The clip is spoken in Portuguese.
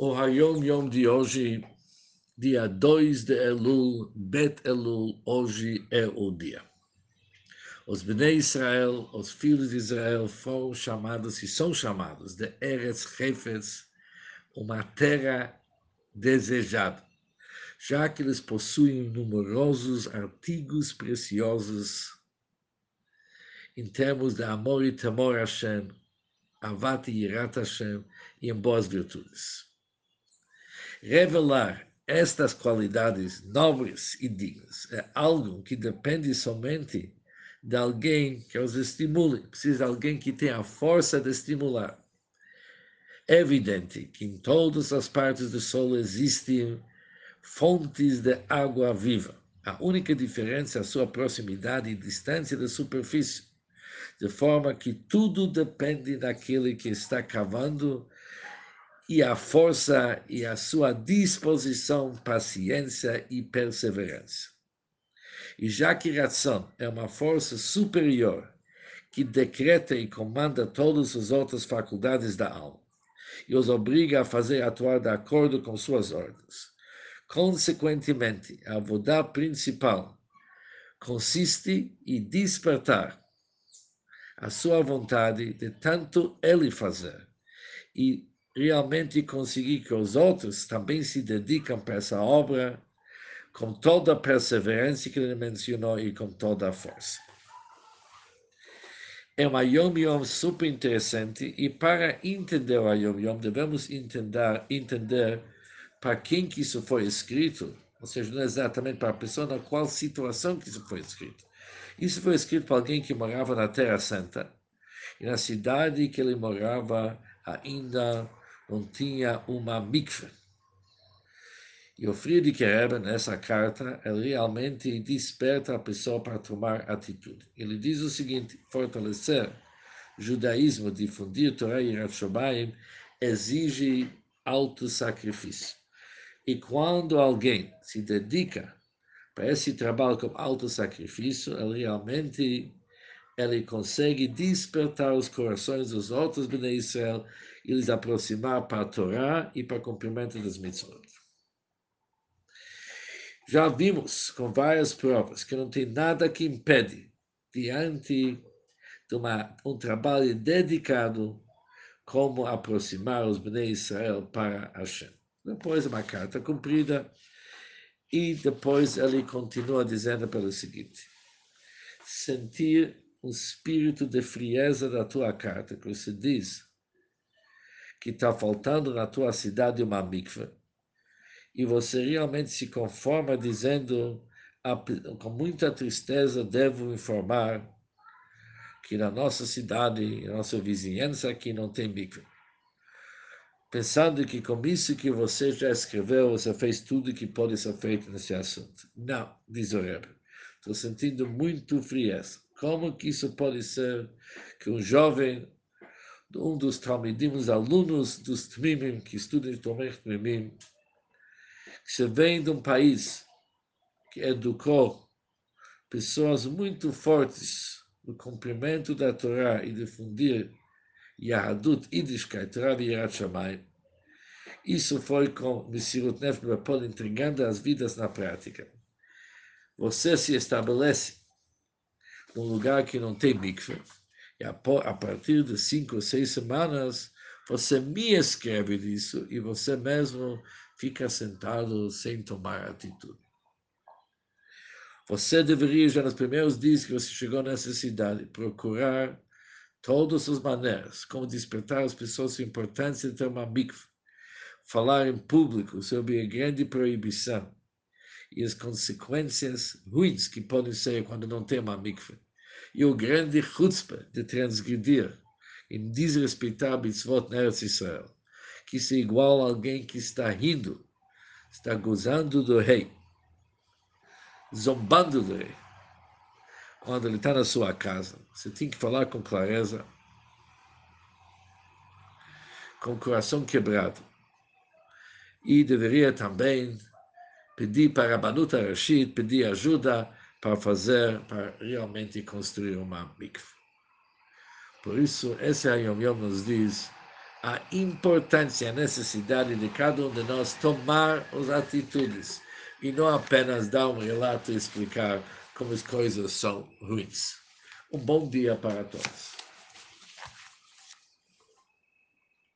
O Hayom Yom de hoje, dia 2 de Elul, Bet Elul, hoje é o dia. Os Bnei Israel, os filhos de Israel, foram chamados e são chamados de Eretz Hefetz, uma terra desejada, já que eles possuem numerosos artigos preciosos em termos de amor e temor a Hashem, avat e irat Hashem, e em boas virtudes. Revelar estas qualidades nobres e dignas é algo que depende somente de alguém que os estimule, precisa de alguém que tenha a força de estimular. É evidente que em todas as partes do Sol existem fontes de água viva. A única diferença é a sua proximidade e distância da superfície, de forma que tudo depende daquele que está cavando e a força e a sua disposição, paciência e perseverança. E já que razão é uma força superior que decreta e comanda todas as outras faculdades da alma e os obriga a fazer atuar de acordo com suas ordens. Consequentemente, a avodá principal consiste em despertar a sua vontade de tanto ele fazer e realmente conseguir que os outros também se dedicam para essa obra com toda a perseverança que ele mencionou e com toda a força. É uma Yom Yom super interessante e para entender o Yom Yom devemos entender, entender para quem que isso foi escrito, ou seja, não exatamente para a pessoa na qual situação que isso foi escrito. Isso foi escrito para alguém que morava na Terra Santa e na cidade que ele morava ainda não tinha uma mikve. E o Friedrich Rebbe, nessa carta, ele realmente desperta a pessoa para tomar atitude. Ele diz o seguinte, fortalecer o judaísmo, difundir Torah e Ratshobayim, exige alto sacrifício. E quando alguém se dedica para esse trabalho com alto sacrifício, ele realmente ele consegue despertar os corações dos outros Bnei Israel e lhes aproximar para a Torá e para o cumprimento das mitzvot. Já vimos com várias provas que não tem nada que impede, diante de uma, um trabalho dedicado, como aproximar os Bnei Israel para Hashem. Depois uma carta cumprida, e depois ele continua dizendo pelo seguinte: sentir um espírito de frieza da tua carta, que você diz que está faltando na tua cidade uma mikva, e você realmente se conforma dizendo, com muita tristeza, devo informar que na nossa cidade, na nossa vizinhança aqui não tem mikva. Pensando que com isso que você já escreveu, você fez tudo que pode ser feito nesse assunto. Não, diz o Rebbe. Estou sentindo muito frieza. Como que isso pode ser que um jovem, um dos Talmidim, os alunos dos Tmimim, que estudam Tomech Tmimim, que vem de um país que educou pessoas muito fortes no cumprimento da Torá e difundir Yahadut, Yiddishkeit, Torá e Shamayim, isso foi com Messirut Nef entregando as vidas na prática. Você se estabelece num lugar que não tem mikve, e a, a partir de cinco ou seis semanas, você me escreve disso e você mesmo fica sentado sem tomar atitude. Você deveria, já nos primeiros dias que você chegou nessa cidade, procurar todas as maneiras, como despertar as pessoas a importância de ter uma mikve, falar em público sobre a grande proibição e as consequências ruins que podem ser quando não tem uma mikve e o grande chutzpah de transgredir e desrespeitar a mitzvot na Israel, que isso é igual a alguém que está rindo, está gozando do rei, zombando do rei. Quando ele está na sua casa, você tem que falar com clareza, com o coração quebrado. E deveria também pedir para a Banuta Rashid, pedir ajuda para fazer, para realmente construir uma mikve. Por isso, esse Ayom Yom nos diz a importância, a necessidade de cada um de nós tomar as atitudes e não apenas dar um relato e explicar como as coisas são ruins. Um bom dia para todos.